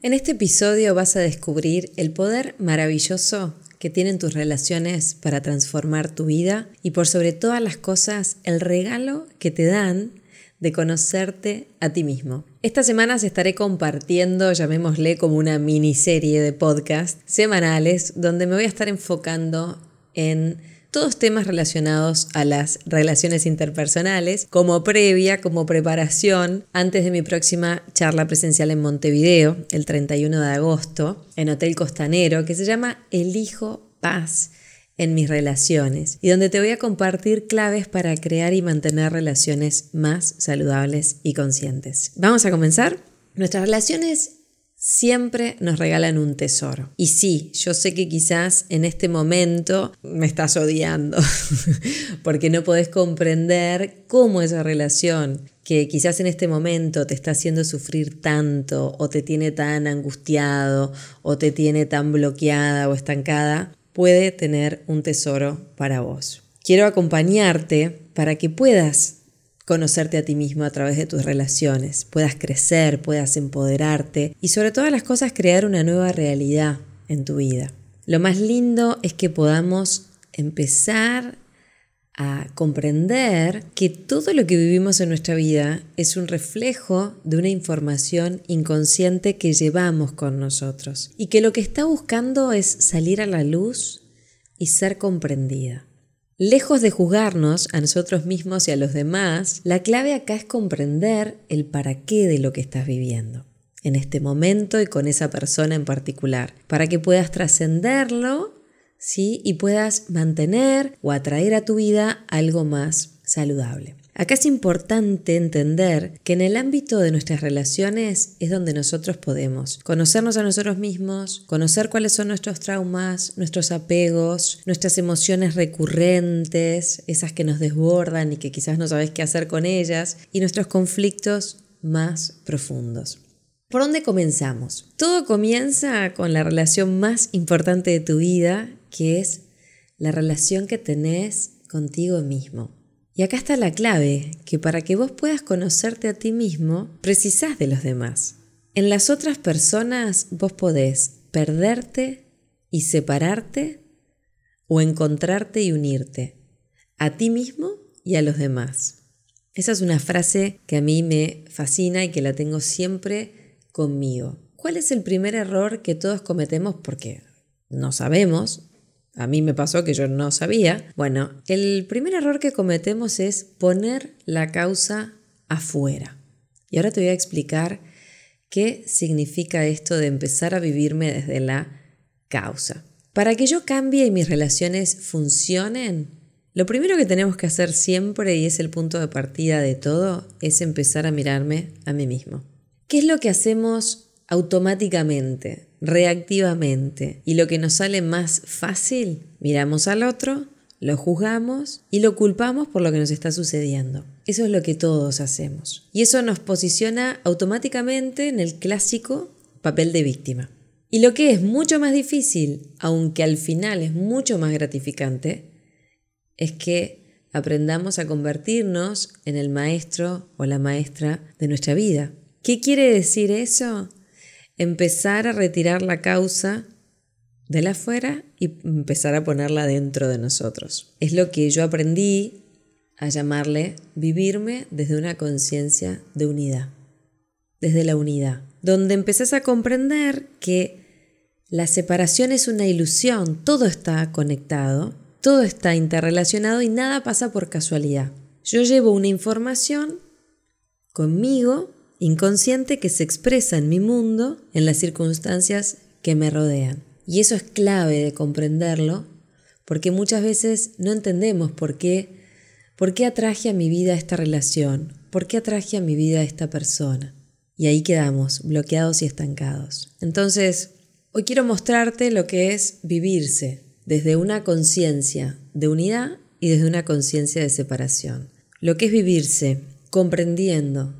En este episodio vas a descubrir el poder maravilloso que tienen tus relaciones para transformar tu vida y por sobre todas las cosas el regalo que te dan de conocerte a ti mismo. Estas semanas estaré compartiendo, llamémosle como una miniserie de podcast semanales, donde me voy a estar enfocando en todos temas relacionados a las relaciones interpersonales, como previa, como preparación, antes de mi próxima charla presencial en Montevideo, el 31 de agosto, en Hotel Costanero, que se llama Elijo Paz en mis relaciones y donde te voy a compartir claves para crear y mantener relaciones más saludables y conscientes. Vamos a comenzar. Nuestras relaciones siempre nos regalan un tesoro. Y sí, yo sé que quizás en este momento me estás odiando, porque no podés comprender cómo esa relación que quizás en este momento te está haciendo sufrir tanto o te tiene tan angustiado o te tiene tan bloqueada o estancada, puede tener un tesoro para vos. Quiero acompañarte para que puedas conocerte a ti mismo a través de tus relaciones, puedas crecer, puedas empoderarte y sobre todas las cosas crear una nueva realidad en tu vida. Lo más lindo es que podamos empezar a comprender que todo lo que vivimos en nuestra vida es un reflejo de una información inconsciente que llevamos con nosotros y que lo que está buscando es salir a la luz y ser comprendida. Lejos de juzgarnos a nosotros mismos y a los demás, la clave acá es comprender el para qué de lo que estás viviendo en este momento y con esa persona en particular, para que puedas trascenderlo, ¿sí? Y puedas mantener o atraer a tu vida algo más saludable. Acá es importante entender que en el ámbito de nuestras relaciones es donde nosotros podemos conocernos a nosotros mismos, conocer cuáles son nuestros traumas, nuestros apegos, nuestras emociones recurrentes, esas que nos desbordan y que quizás no sabes qué hacer con ellas, y nuestros conflictos más profundos. ¿Por dónde comenzamos? Todo comienza con la relación más importante de tu vida, que es la relación que tenés contigo mismo. Y acá está la clave, que para que vos puedas conocerte a ti mismo, precisás de los demás. En las otras personas vos podés perderte y separarte o encontrarte y unirte a ti mismo y a los demás. Esa es una frase que a mí me fascina y que la tengo siempre conmigo. ¿Cuál es el primer error que todos cometemos porque no sabemos a mí me pasó que yo no sabía. Bueno, el primer error que cometemos es poner la causa afuera. Y ahora te voy a explicar qué significa esto de empezar a vivirme desde la causa. Para que yo cambie y mis relaciones funcionen, lo primero que tenemos que hacer siempre, y es el punto de partida de todo, es empezar a mirarme a mí mismo. ¿Qué es lo que hacemos automáticamente? reactivamente y lo que nos sale más fácil, miramos al otro, lo juzgamos y lo culpamos por lo que nos está sucediendo. Eso es lo que todos hacemos. Y eso nos posiciona automáticamente en el clásico papel de víctima. Y lo que es mucho más difícil, aunque al final es mucho más gratificante, es que aprendamos a convertirnos en el maestro o la maestra de nuestra vida. ¿Qué quiere decir eso? Empezar a retirar la causa de la afuera y empezar a ponerla dentro de nosotros. Es lo que yo aprendí a llamarle vivirme desde una conciencia de unidad, desde la unidad, donde empezás a comprender que la separación es una ilusión, todo está conectado, todo está interrelacionado y nada pasa por casualidad. Yo llevo una información conmigo inconsciente que se expresa en mi mundo, en las circunstancias que me rodean. Y eso es clave de comprenderlo, porque muchas veces no entendemos por qué, por qué atraje a mi vida esta relación, por qué atraje a mi vida esta persona. Y ahí quedamos, bloqueados y estancados. Entonces, hoy quiero mostrarte lo que es vivirse desde una conciencia de unidad y desde una conciencia de separación. Lo que es vivirse comprendiendo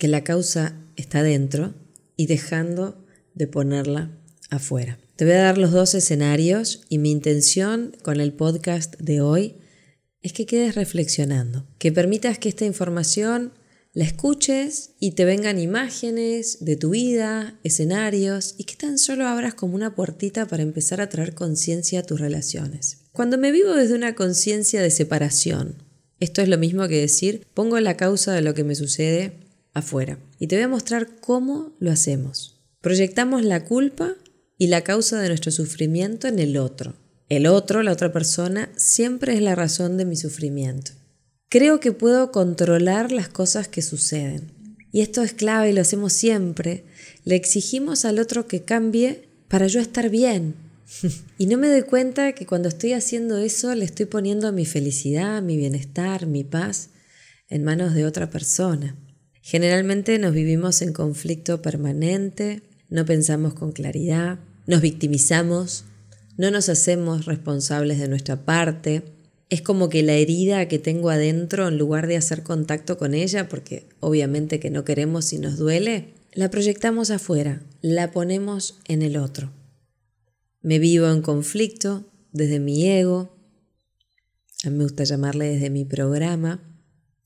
que la causa está dentro y dejando de ponerla afuera. Te voy a dar los dos escenarios y mi intención con el podcast de hoy es que quedes reflexionando, que permitas que esta información la escuches y te vengan imágenes de tu vida, escenarios y que tan solo abras como una puertita para empezar a traer conciencia a tus relaciones. Cuando me vivo desde una conciencia de separación, esto es lo mismo que decir, pongo la causa de lo que me sucede afuera. Y te voy a mostrar cómo lo hacemos. Proyectamos la culpa y la causa de nuestro sufrimiento en el otro. El otro, la otra persona, siempre es la razón de mi sufrimiento. Creo que puedo controlar las cosas que suceden. Y esto es clave y lo hacemos siempre. Le exigimos al otro que cambie para yo estar bien, y no me doy cuenta que cuando estoy haciendo eso le estoy poniendo mi felicidad, mi bienestar, mi paz en manos de otra persona. Generalmente nos vivimos en conflicto permanente, no pensamos con claridad, nos victimizamos, no nos hacemos responsables de nuestra parte. Es como que la herida que tengo adentro, en lugar de hacer contacto con ella, porque obviamente que no queremos y nos duele, la proyectamos afuera, la ponemos en el otro. Me vivo en conflicto desde mi ego, a mí me gusta llamarle desde mi programa.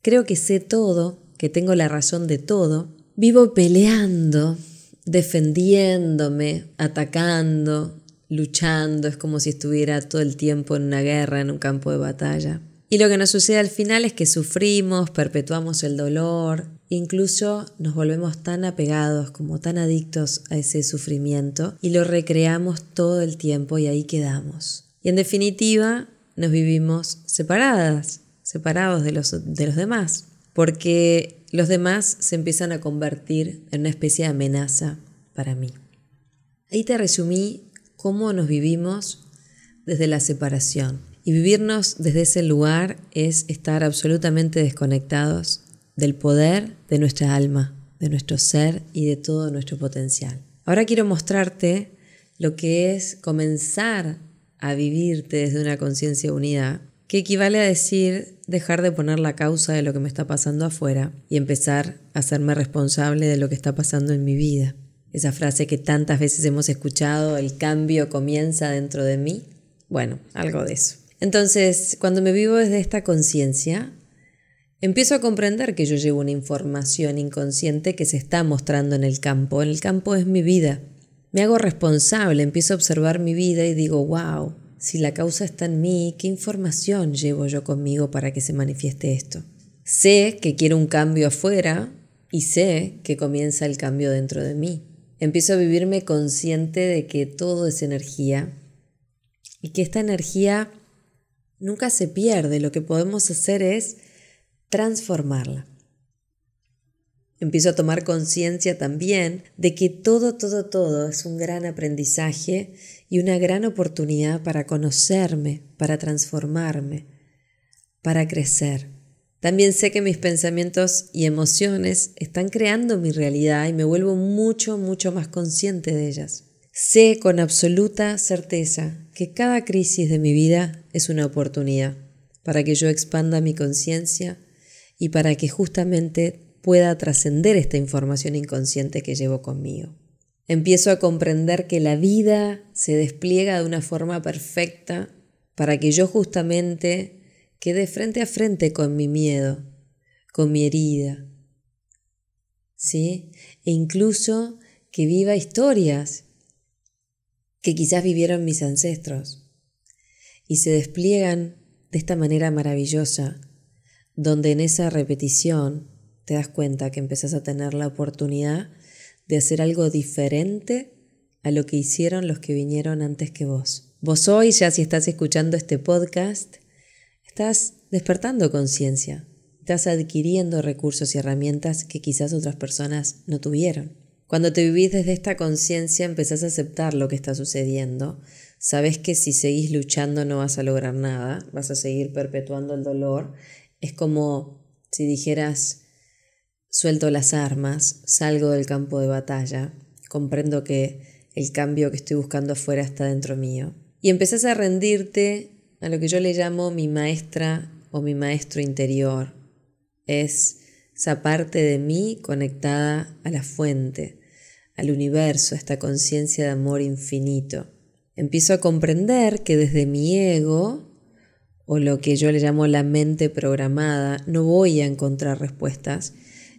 Creo que sé todo, que tengo la razón de todo. Vivo peleando, defendiéndome, atacando, luchando. Es como si estuviera todo el tiempo en una guerra, en un campo de batalla. Y lo que nos sucede al final es que sufrimos, perpetuamos el dolor, incluso nos volvemos tan apegados, como tan adictos a ese sufrimiento y lo recreamos todo el tiempo y ahí quedamos. Y en definitiva, nos vivimos separadas, separados de los, de los demás, porque los demás se empiezan a convertir en una especie de amenaza para mí. Ahí te resumí cómo nos vivimos desde la separación. Y vivirnos desde ese lugar es estar absolutamente desconectados del poder de nuestra alma, de nuestro ser y de todo nuestro potencial. Ahora quiero mostrarte lo que es comenzar a vivirte desde una conciencia unida, que equivale a decir dejar de poner la causa de lo que me está pasando afuera y empezar a hacerme responsable de lo que está pasando en mi vida. Esa frase que tantas veces hemos escuchado, el cambio comienza dentro de mí. Bueno, algo de eso. Entonces, cuando me vivo desde esta conciencia, empiezo a comprender que yo llevo una información inconsciente que se está mostrando en el campo. En el campo es mi vida. Me hago responsable, empiezo a observar mi vida y digo, wow, si la causa está en mí, ¿qué información llevo yo conmigo para que se manifieste esto? Sé que quiero un cambio afuera y sé que comienza el cambio dentro de mí. Empiezo a vivirme consciente de que todo es energía y que esta energía nunca se pierde, lo que podemos hacer es transformarla. Empiezo a tomar conciencia también de que todo, todo, todo es un gran aprendizaje y una gran oportunidad para conocerme, para transformarme, para crecer. También sé que mis pensamientos y emociones están creando mi realidad y me vuelvo mucho, mucho más consciente de ellas. Sé con absoluta certeza que cada crisis de mi vida es una oportunidad para que yo expanda mi conciencia y para que justamente pueda trascender esta información inconsciente que llevo conmigo. Empiezo a comprender que la vida se despliega de una forma perfecta para que yo justamente quede frente a frente con mi miedo, con mi herida, ¿sí? E incluso que viva historias que quizás vivieron mis ancestros y se despliegan de esta manera maravillosa, donde en esa repetición te das cuenta que empezás a tener la oportunidad de hacer algo diferente a lo que hicieron los que vinieron antes que vos. Vos hoy, ya si estás escuchando este podcast, estás despertando conciencia, estás adquiriendo recursos y herramientas que quizás otras personas no tuvieron. Cuando te vivís desde esta conciencia empezás a aceptar lo que está sucediendo. Sabes que si seguís luchando no vas a lograr nada, vas a seguir perpetuando el dolor. Es como si dijeras, suelto las armas, salgo del campo de batalla, comprendo que el cambio que estoy buscando afuera está dentro mío y empezás a rendirte a lo que yo le llamo mi maestra o mi maestro interior. Es esa parte de mí conectada a la fuente, al universo, a esta conciencia de amor infinito. Empiezo a comprender que desde mi ego, o lo que yo le llamo la mente programada, no voy a encontrar respuestas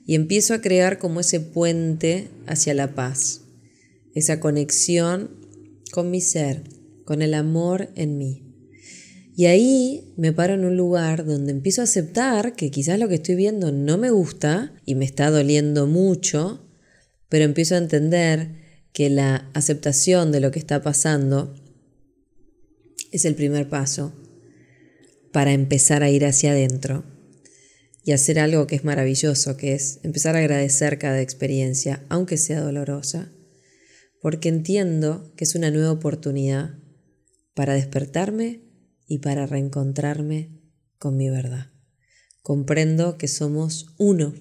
y empiezo a crear como ese puente hacia la paz, esa conexión con mi ser, con el amor en mí. Y ahí me paro en un lugar donde empiezo a aceptar que quizás lo que estoy viendo no me gusta y me está doliendo mucho, pero empiezo a entender que la aceptación de lo que está pasando es el primer paso para empezar a ir hacia adentro y hacer algo que es maravilloso, que es empezar a agradecer cada experiencia, aunque sea dolorosa, porque entiendo que es una nueva oportunidad para despertarme y para reencontrarme con mi verdad. Comprendo que somos uno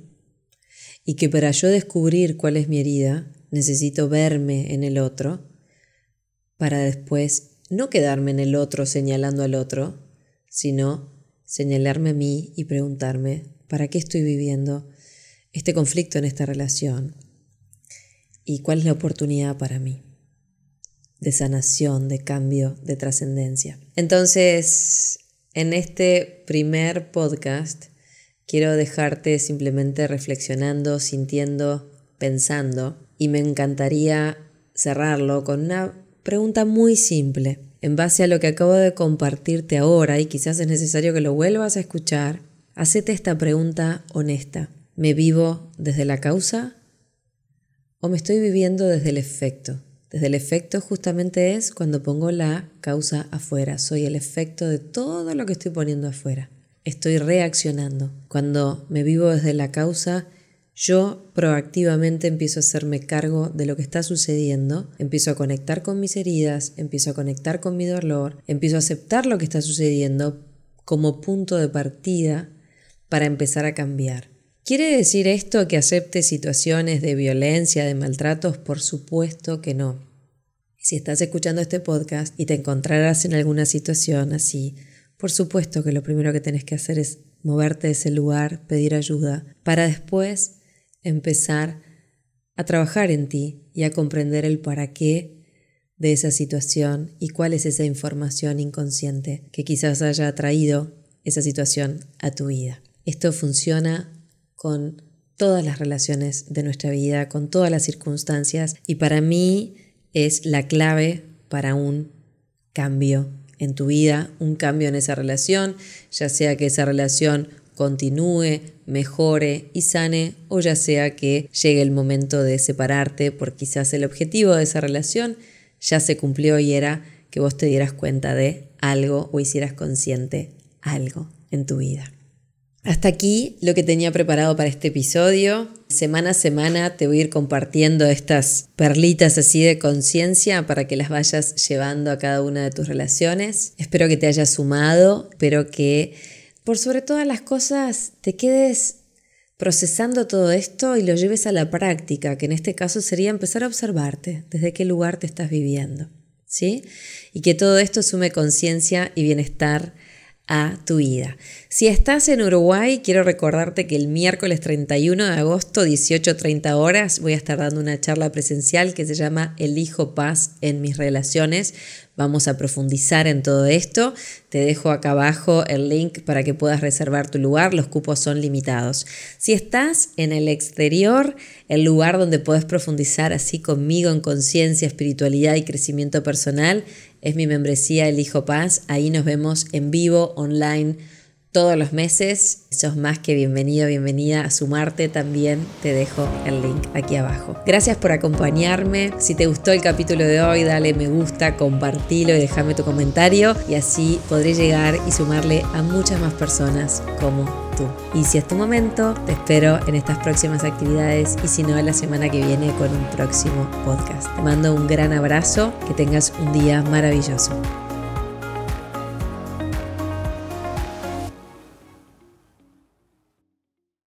y que para yo descubrir cuál es mi herida, necesito verme en el otro para después no quedarme en el otro señalando al otro, sino señalarme a mí y preguntarme, ¿para qué estoy viviendo este conflicto en esta relación? ¿Y cuál es la oportunidad para mí? de sanación, de cambio, de trascendencia. Entonces, en este primer podcast quiero dejarte simplemente reflexionando, sintiendo, pensando y me encantaría cerrarlo con una pregunta muy simple. En base a lo que acabo de compartirte ahora y quizás es necesario que lo vuelvas a escuchar, hacete esta pregunta honesta. ¿Me vivo desde la causa o me estoy viviendo desde el efecto? Desde el efecto justamente es cuando pongo la causa afuera. Soy el efecto de todo lo que estoy poniendo afuera. Estoy reaccionando. Cuando me vivo desde la causa, yo proactivamente empiezo a hacerme cargo de lo que está sucediendo, empiezo a conectar con mis heridas, empiezo a conectar con mi dolor, empiezo a aceptar lo que está sucediendo como punto de partida para empezar a cambiar. ¿Quiere decir esto que acepte situaciones de violencia, de maltratos? Por supuesto que no. Si estás escuchando este podcast y te encontrarás en alguna situación así, por supuesto que lo primero que tenés que hacer es moverte de ese lugar, pedir ayuda, para después empezar a trabajar en ti y a comprender el para qué de esa situación y cuál es esa información inconsciente que quizás haya traído esa situación a tu vida. Esto funciona con todas las relaciones de nuestra vida, con todas las circunstancias y para mí es la clave para un cambio en tu vida, un cambio en esa relación, ya sea que esa relación continúe, mejore y sane, o ya sea que llegue el momento de separarte, porque quizás el objetivo de esa relación ya se cumplió y era que vos te dieras cuenta de algo o hicieras consciente algo en tu vida. Hasta aquí lo que tenía preparado para este episodio. Semana a semana te voy a ir compartiendo estas perlitas así de conciencia para que las vayas llevando a cada una de tus relaciones. Espero que te haya sumado, espero que por sobre todas las cosas te quedes procesando todo esto y lo lleves a la práctica, que en este caso sería empezar a observarte desde qué lugar te estás viviendo. ¿Sí? Y que todo esto sume conciencia y bienestar a tu vida. Si estás en Uruguay, quiero recordarte que el miércoles 31 de agosto, 18.30 horas, voy a estar dando una charla presencial que se llama Elijo paz en mis relaciones. Vamos a profundizar en todo esto. Te dejo acá abajo el link para que puedas reservar tu lugar. Los cupos son limitados. Si estás en el exterior, el lugar donde puedes profundizar así conmigo en conciencia, espiritualidad y crecimiento personal es mi membresía El Hijo Paz. Ahí nos vemos en vivo, online todos los meses. Sos más que bienvenido, bienvenida a sumarte también. Te dejo el link aquí abajo. Gracias por acompañarme. Si te gustó el capítulo de hoy, dale me gusta, compartilo y déjame tu comentario y así podré llegar y sumarle a muchas más personas como Y si es tu momento, te espero en estas próximas actividades y si no, la semana que viene con un próximo podcast. Te mando un gran abrazo, que tengas un día maravilloso.